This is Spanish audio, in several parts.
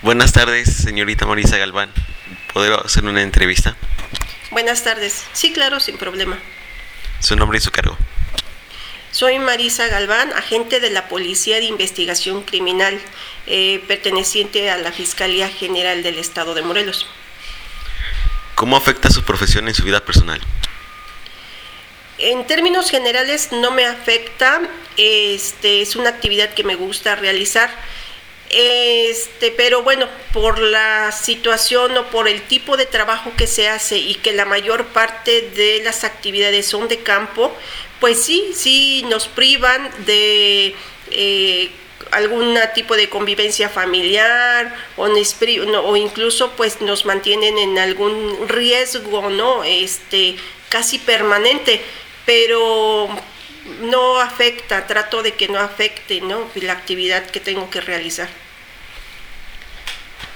Buenas tardes, señorita Marisa Galván. ¿Puedo hacer una entrevista? Buenas tardes. Sí, claro, sin problema. Su nombre y su cargo. Soy Marisa Galván, agente de la Policía de Investigación Criminal, eh, perteneciente a la Fiscalía General del Estado de Morelos. ¿Cómo afecta su profesión en su vida personal? En términos generales no me afecta, este, es una actividad que me gusta realizar, este, pero bueno, por la situación o por el tipo de trabajo que se hace y que la mayor parte de las actividades son de campo, pues sí, sí nos privan de eh, algún tipo de convivencia familiar o, o, incluso pues nos mantienen en algún riesgo, ¿no? Este, casi permanente pero no afecta, trato de que no afecte ¿no? la actividad que tengo que realizar.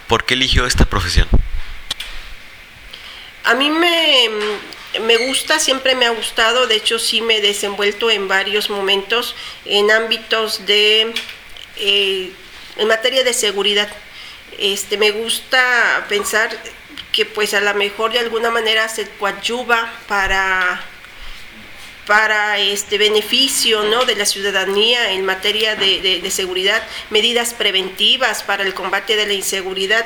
¿Por qué eligió esta profesión? A mí me, me gusta, siempre me ha gustado, de hecho sí me he desenvuelto en varios momentos en ámbitos de, eh, en materia de seguridad. Este, me gusta pensar que pues a lo mejor de alguna manera se coadyuva para para este beneficio ¿no? de la ciudadanía en materia de, seguridad, medidas preventivas para el combate de la inseguridad.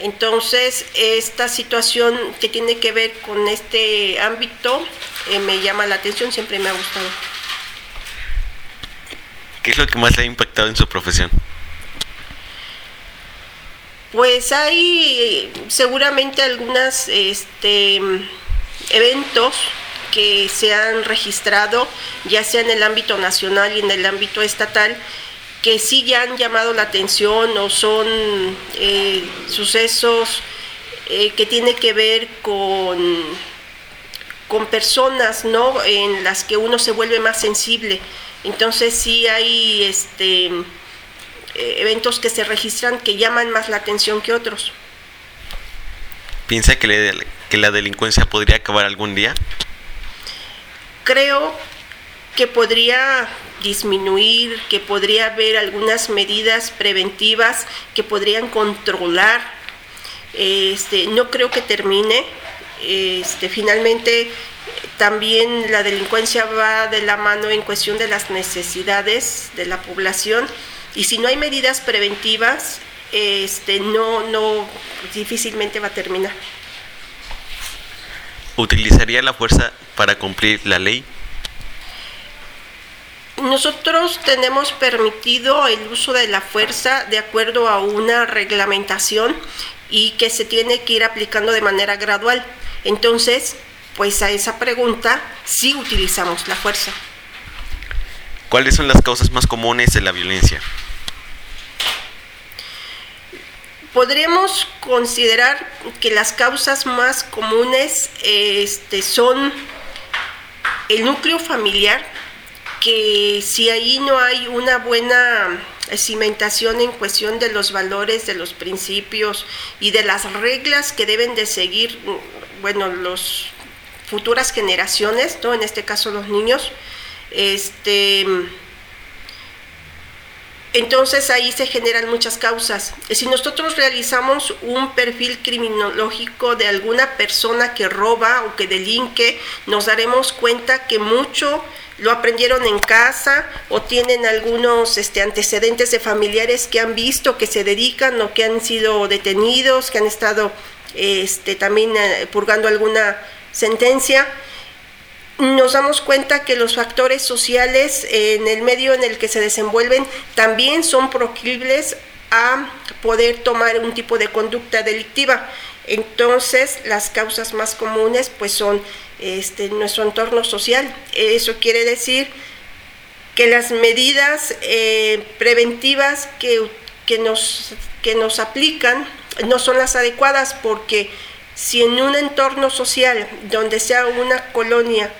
Entonces, esta situación que tiene que ver con este ámbito eh, me llama la atención, siempre me ha gustado. ¿Qué es lo que más le ha impactado en su profesión? Pues hay seguramente algunos este, eventos que se han registrado, ya sea en el ámbito nacional y en el ámbito estatal, que sí ya han llamado la atención o son eh, sucesos eh, que tienen que ver con, con personas ¿no? en las que uno se vuelve más sensible. Entonces sí hay este, eh, eventos que se registran que llaman más la atención que otros. ¿Piensa que, que la delincuencia podría acabar algún día? Creo que podría disminuir, que podría haber algunas medidas preventivas que podrían controlar. Este, no creo que termine. Este, finalmente, también la delincuencia va de la mano en cuestión de las necesidades de la población y si no hay medidas preventivas, este, no, no, difícilmente va a terminar. ¿Utilizaría la fuerza para cumplir la ley? Nosotros tenemos permitido el uso de la fuerza de acuerdo a una reglamentación y que se tiene que ir aplicando de manera gradual. Entonces, pues a esa pregunta sí utilizamos la fuerza. ¿Cuáles son las causas más comunes de la violencia? Podríamos considerar que las causas más comunes este, son el núcleo familiar, que si ahí no hay una buena cimentación en cuestión de los valores, de los principios y de las reglas que deben de seguir, bueno, las futuras generaciones, ¿no? en este caso los niños, este, entonces ahí se generan muchas causas. Si nosotros realizamos un perfil criminológico de alguna persona que roba o que delinque, nos daremos cuenta que mucho lo aprendieron en casa o tienen algunos este, antecedentes de familiares que han visto que se dedican o que han sido detenidos, que han estado este, también eh, purgando alguna sentencia nos damos cuenta que los factores sociales en el medio en el que se desenvuelven también son proclives a poder tomar un tipo de conducta delictiva. Entonces, las causas más comunes pues son este, nuestro entorno social. Eso quiere decir que las medidas eh, preventivas que, que, nos, que nos aplican no son las adecuadas porque si en un entorno social donde sea una colonia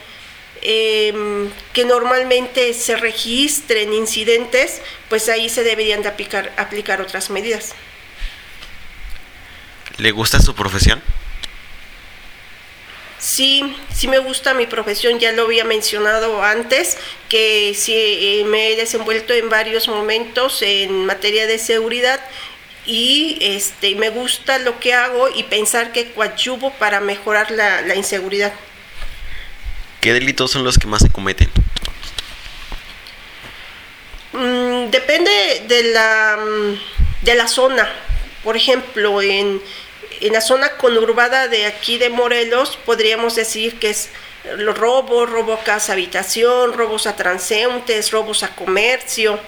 Em, que normalmente se registren incidentes, pues ahí se deberían de aplicar, aplicar otras medidas. ¿Le gusta su profesión? Sí, sí me gusta mi profesión, ya lo había mencionado antes, que sí eh, me he desenvuelto en varios momentos en materia de seguridad y este, me gusta lo que hago y pensar que coadyuvo para mejorar la, la inseguridad. ¿Qué delitos son los que más se cometen? Mm, depende de la, mm, de la zona. Por ejemplo, en, en la zona conurbada de aquí de Morelos, podríamos decir que es los robos, robo a casa habitación, robos a transeúntes, robos a comercio.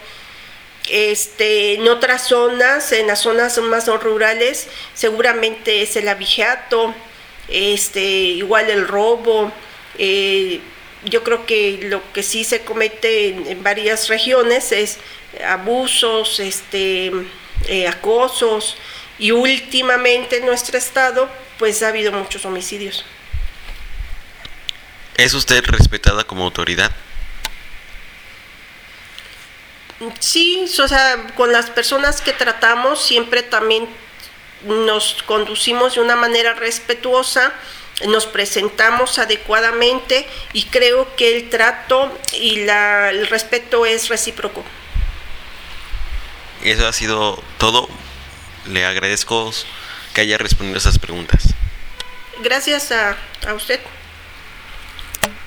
Este, en otras zonas, en las zonas más rurales, seguramente es el abigeato, este, igual el robo. Eh, yo creo que lo que sí se comete en, varias regiones es abusos, este, eh, acosos y últimamente en nuestro estado pues ha habido muchos homicidios. ¿Es usted respetada como autoridad? Sí, o sea, con las personas que tratamos siempre también nos conducimos de una manera respetuosa, nos presentamos adecuadamente y creo que el trato y la, el respeto es recíproco. Eso ha sido todo. Le agradezco que haya respondido esas preguntas. Gracias a, a usted.